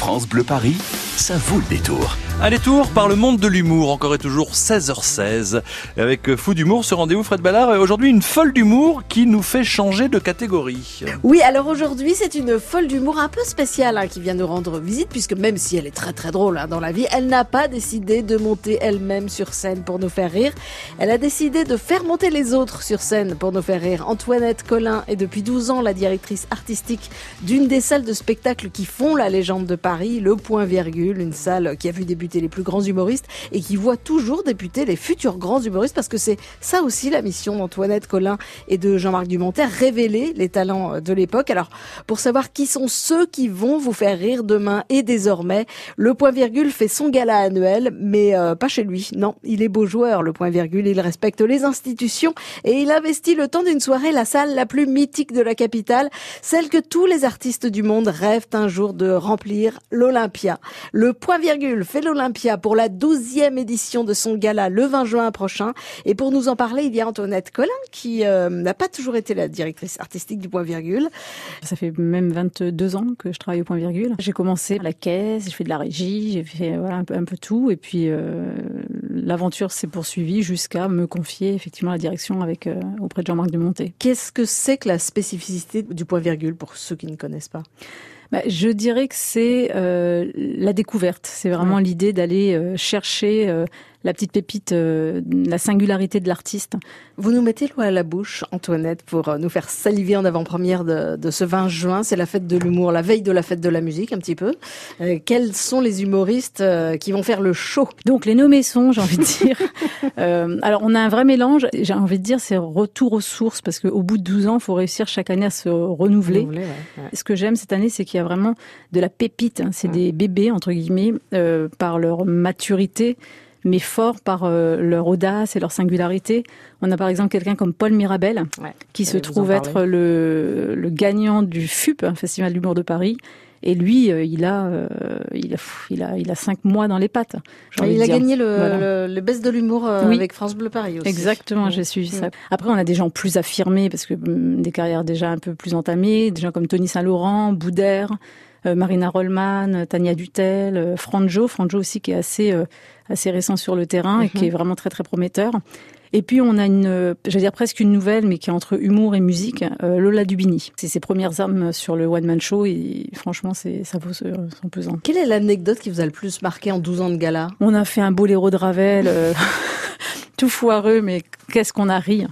France Bleu Paris, ça vaut le détour. Un détour par le monde de l'humour, encore et toujours 16h16. Avec Fou d'humour, ce rendez-vous Fred Ballard, et aujourd'hui une folle d'humour qui nous fait changer de catégorie. Oui, alors aujourd'hui c'est une folle d'humour un peu spéciale hein, qui vient nous rendre visite, puisque même si elle est très très drôle hein, dans la vie, elle n'a pas décidé de monter elle-même sur scène pour nous faire rire. Elle a décidé de faire monter les autres sur scène pour nous faire rire. Antoinette Collin est depuis 12 ans la directrice artistique d'une des salles de spectacle qui font la légende de Paris, le Point Virgule, une salle qui a vu débuter les plus grands humoristes et qui voit toujours débuter les futurs grands humoristes parce que c'est ça aussi la mission d'Antoinette Collin et de Jean-Marc Dumonter, révéler les talents de l'époque. Alors, pour savoir qui sont ceux qui vont vous faire rire demain et désormais, le point virgule fait son gala annuel, mais euh, pas chez lui. Non, il est beau joueur, le point virgule, il respecte les institutions et il investit le temps d'une soirée la salle la plus mythique de la capitale, celle que tous les artistes du monde rêvent un jour de remplir, l'Olympia. Le point virgule fait l'Olympia pour la douzième édition de son gala le 20 juin prochain. Et pour nous en parler, il y a Antoinette Collin qui euh, n'a pas toujours été la directrice artistique du Point Virgule. Ça fait même 22 ans que je travaille au Point Virgule. J'ai commencé à la caisse, j'ai fait de la régie, j'ai fait voilà, un, peu, un peu tout. Et puis euh, l'aventure s'est poursuivie jusqu'à me confier effectivement la direction avec euh, auprès de Jean-Marc Dumonté. Qu'est-ce que c'est que la spécificité du Point Virgule pour ceux qui ne connaissent pas? Bah, je dirais que c'est euh, la découverte. C'est vraiment l'idée d'aller euh, chercher euh, la petite pépite, euh, la singularité de l'artiste. Vous nous mettez l'eau à la bouche, Antoinette, pour euh, nous faire saliver en avant-première de, de, ce 20 juin. C'est la fête de l'humour, la veille de la fête de la musique, un petit peu. Euh, quels sont les humoristes euh, qui vont faire le show? Donc les nommés sont, j'ai envie de dire. alors on a un vrai mélange. J'ai envie de dire, c'est retour aux sources parce qu'au bout de 12 ans, il faut réussir chaque année à se renouveler. renouveler ouais, ouais. Ce que j'aime cette année, c'est qu'il y a vraiment de la pépite. Hein. C'est ouais. des bébés entre guillemets par leur maturité mais forts par euh, leur audace et leur singularité. On a par exemple quelqu'un comme Paul Mirabel, ouais, qui se trouve être le, le, gagnant du FUP, un Festival d'humour de Paris. Et lui, euh, il, a, euh, il, a, il, a, il a cinq mois dans les pattes. Il a gagné le, voilà. le, le Best de l'humour euh, oui. avec France Bleu Paris aussi. Exactement, j'ai suivi ça. Après, on a des gens plus affirmés, parce que hum, des carrières déjà un peu plus entamées, des gens comme Tony Saint-Laurent, Boudère, Marina Rollman, Tania Dutel, euh, Franjo, Franjo aussi qui est assez euh, assez récent sur le terrain et qui est vraiment très très prometteur. Et puis on a une, j'allais dire presque une nouvelle, mais qui est entre humour et musique, euh, Lola Dubini. C'est ses premières armes sur le one man show et franchement c'est ça vaut son pesant. Quelle est l'anecdote qui vous a le plus marqué en 12 ans de gala? On a fait un boléro de Ravel. Euh, tout foireux, mais qu'est-ce qu'on a ri.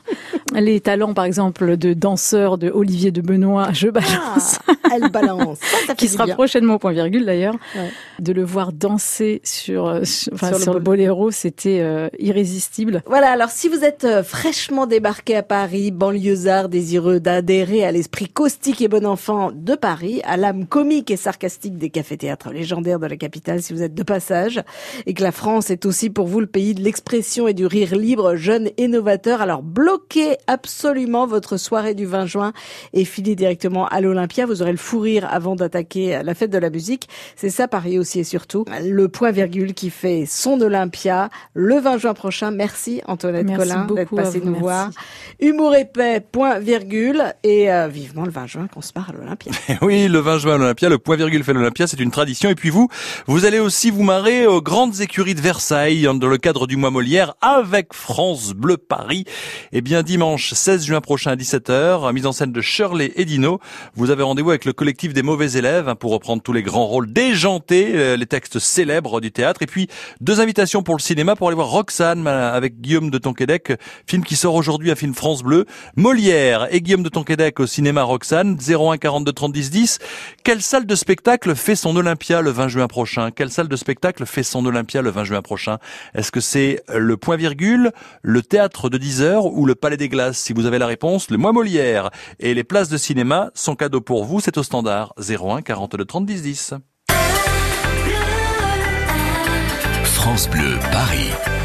Les talents, par exemple, de danseur de Olivier de Benoît, je balance. Ah, elle balance. Ça, qui sera bien. prochainement au point virgule d'ailleurs. Ouais. De le voir danser sur, sur, enfin, sur, sur le, boléro, c'était euh, irrésistible. Voilà, alors si vous êtes euh, fraîchement débarqué à Paris, banlieusard désireux d'adhérer à l'esprit caustique et bon enfant de Paris, à l'âme comique et sarcastique des cafés-théâtres légendaires de la capitale, si vous êtes de passage, et que la France est aussi pour vous le pays de l'expression et du rire libre, jeune et novateur, alors bloquez absolument votre soirée du 20 juin et filez directement à l'Olympia. Vous aurez le fou rire avant d'attaquer la fête de la musique. C'est ça Paris aussi et surtout le point virgule qui fait son Olympia le 20 juin prochain. Merci Antoinette merci Collin d'être passée nous voir. Humour épais, point virgule et euh, vivement le 20 juin qu'on se part à l'Olympia. oui, le 20 juin à l'Olympia, le point virgule fait l'Olympia, c'est une tradition. Et puis vous, vous allez aussi vous marrer aux grandes écuries de Versailles dans le cadre du mois Molière avec France Bleu Paris. Et bien dimanche 16 juin prochain à 17h, mise en scène de Shirley et Dino. Vous avez rendez-vous avec le collectif des mauvais élèves hein, pour reprendre tous les grands rôles déjantés, euh, les textes célèbres du théâtre. Et puis deux invitations pour le cinéma pour aller voir Roxane avec Guillaume de Tonquédec, film qui sort aujourd'hui à Film France Bleu. Molière et Guillaume de Tonquédec au cinéma Roxane, 01 42 30 10 10. Quelle salle de spectacle fait son Olympia le 20 juin prochain? Quelle salle de spectacle fait son Olympia le 20 juin prochain? Est-ce que c'est le point virgule, le théâtre de 10 heures ou le Palais des Glaces? Si vous avez la réponse, le mois Molière et les places de cinéma sont cadeaux pour vous. C'est au standard 01 42 30 10 10. France Bleu Paris.